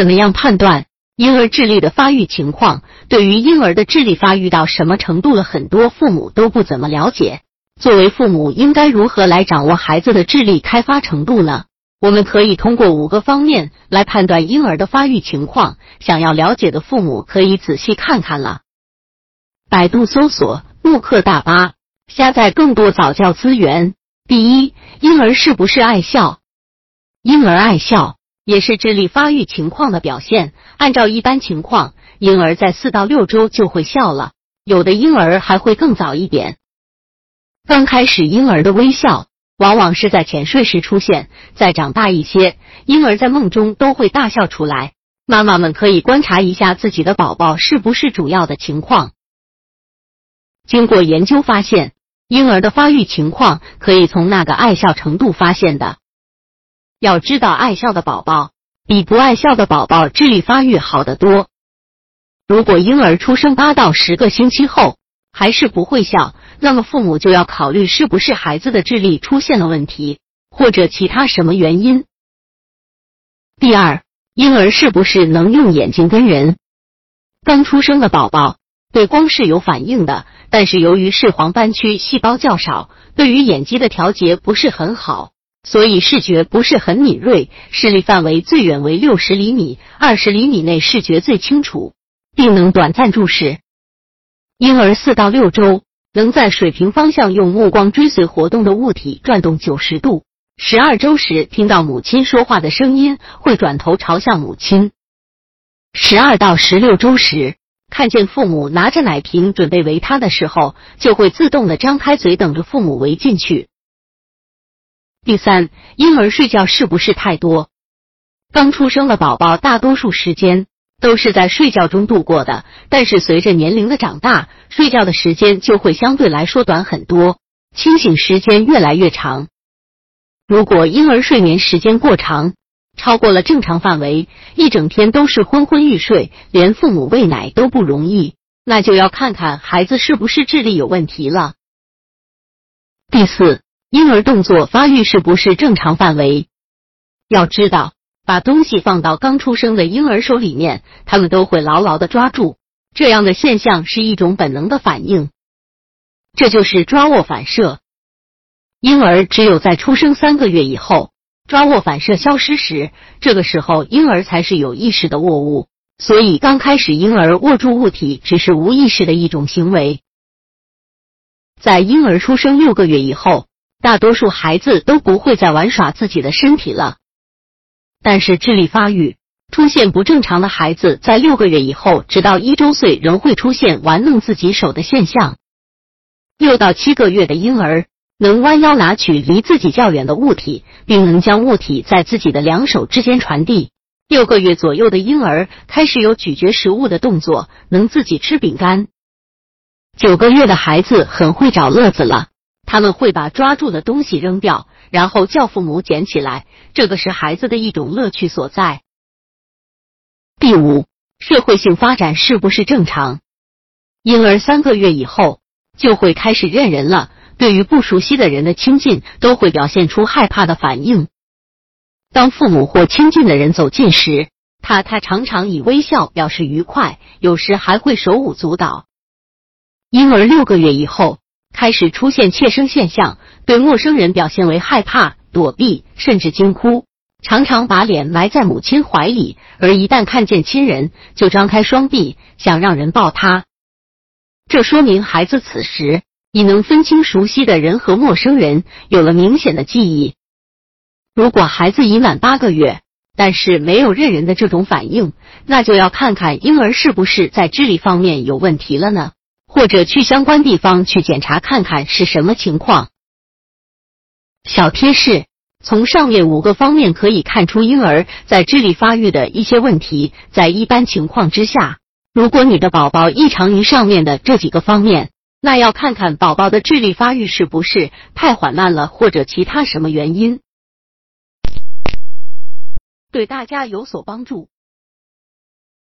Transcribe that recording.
怎么样判断婴儿智力的发育情况？对于婴儿的智力发育到什么程度了，很多父母都不怎么了解。作为父母，应该如何来掌握孩子的智力开发程度呢？我们可以通过五个方面来判断婴儿的发育情况。想要了解的父母可以仔细看看了。百度搜索“慕课大巴”，下载更多早教资源。第一，婴儿是不是爱笑？婴儿爱笑也是智力发育情况的表现。按照一般情况，婴儿在四到六周就会笑了，有的婴儿还会更早一点。刚开始，婴儿的微笑往往是在浅睡时出现，再长大一些，婴儿在梦中都会大笑出来。妈妈们可以观察一下自己的宝宝是不是主要的情况。经过研究发现，婴儿的发育情况可以从那个爱笑程度发现的。要知道，爱笑的宝宝比不爱笑的宝宝智力发育好得多。如果婴儿出生八到十个星期后还是不会笑，那么父母就要考虑是不是孩子的智力出现了问题，或者其他什么原因。第二，婴儿是不是能用眼睛跟人？刚出生的宝宝对光是有反应的，但是由于视黄斑区细胞较少，对于眼肌的调节不是很好。所以视觉不是很敏锐，视力范围最远为六十厘米，二十厘米内视觉最清楚，并能短暂注视。婴儿四到六周能在水平方向用目光追随活动的物体转动九十度，十二周时听到母亲说话的声音会转头朝向母亲。十二到十六周时看见父母拿着奶瓶准备喂他的时候，就会自动的张开嘴等着父母喂进去。第三，婴儿睡觉是不是太多？刚出生的宝宝大多数时间都是在睡觉中度过的，但是随着年龄的长大，睡觉的时间就会相对来说短很多，清醒时间越来越长。如果婴儿睡眠时间过长，超过了正常范围，一整天都是昏昏欲睡，连父母喂奶都不容易，那就要看看孩子是不是智力有问题了。第四。婴儿动作发育是不是正常范围？要知道，把东西放到刚出生的婴儿手里面，他们都会牢牢的抓住。这样的现象是一种本能的反应，这就是抓握反射。婴儿只有在出生三个月以后，抓握反射消失时，这个时候婴儿才是有意识的握物。所以，刚开始婴儿握住物体只是无意识的一种行为。在婴儿出生六个月以后。大多数孩子都不会再玩耍自己的身体了，但是智力发育出现不正常的孩子，在六个月以后，直到一周岁，仍会出现玩弄自己手的现象。六到七个月的婴儿能弯腰拿取离自己较远的物体，并能将物体在自己的两手之间传递。六个月左右的婴儿开始有咀嚼食物的动作，能自己吃饼干。九个月的孩子很会找乐子了。他们会把抓住的东西扔掉，然后叫父母捡起来，这个是孩子的一种乐趣所在。第五，社会性发展是不是正常？婴儿三个月以后就会开始认人了，对于不熟悉的人的亲近都会表现出害怕的反应。当父母或亲近的人走近时，他他常常以微笑表示愉快，有时还会手舞足蹈。婴儿六个月以后。开始出现怯生现象，对陌生人表现为害怕、躲避，甚至惊哭，常常把脸埋在母亲怀里，而一旦看见亲人，就张开双臂想让人抱他。这说明孩子此时已能分清熟悉的人和陌生人，有了明显的记忆。如果孩子已满八个月，但是没有认人的这种反应，那就要看看婴儿是不是在智力方面有问题了呢？或者去相关地方去检查看看是什么情况。小贴士：从上面五个方面可以看出婴儿在智力发育的一些问题。在一般情况之下，如果你的宝宝异常于上面的这几个方面，那要看看宝宝的智力发育是不是太缓慢了，或者其他什么原因，对大家有所帮助。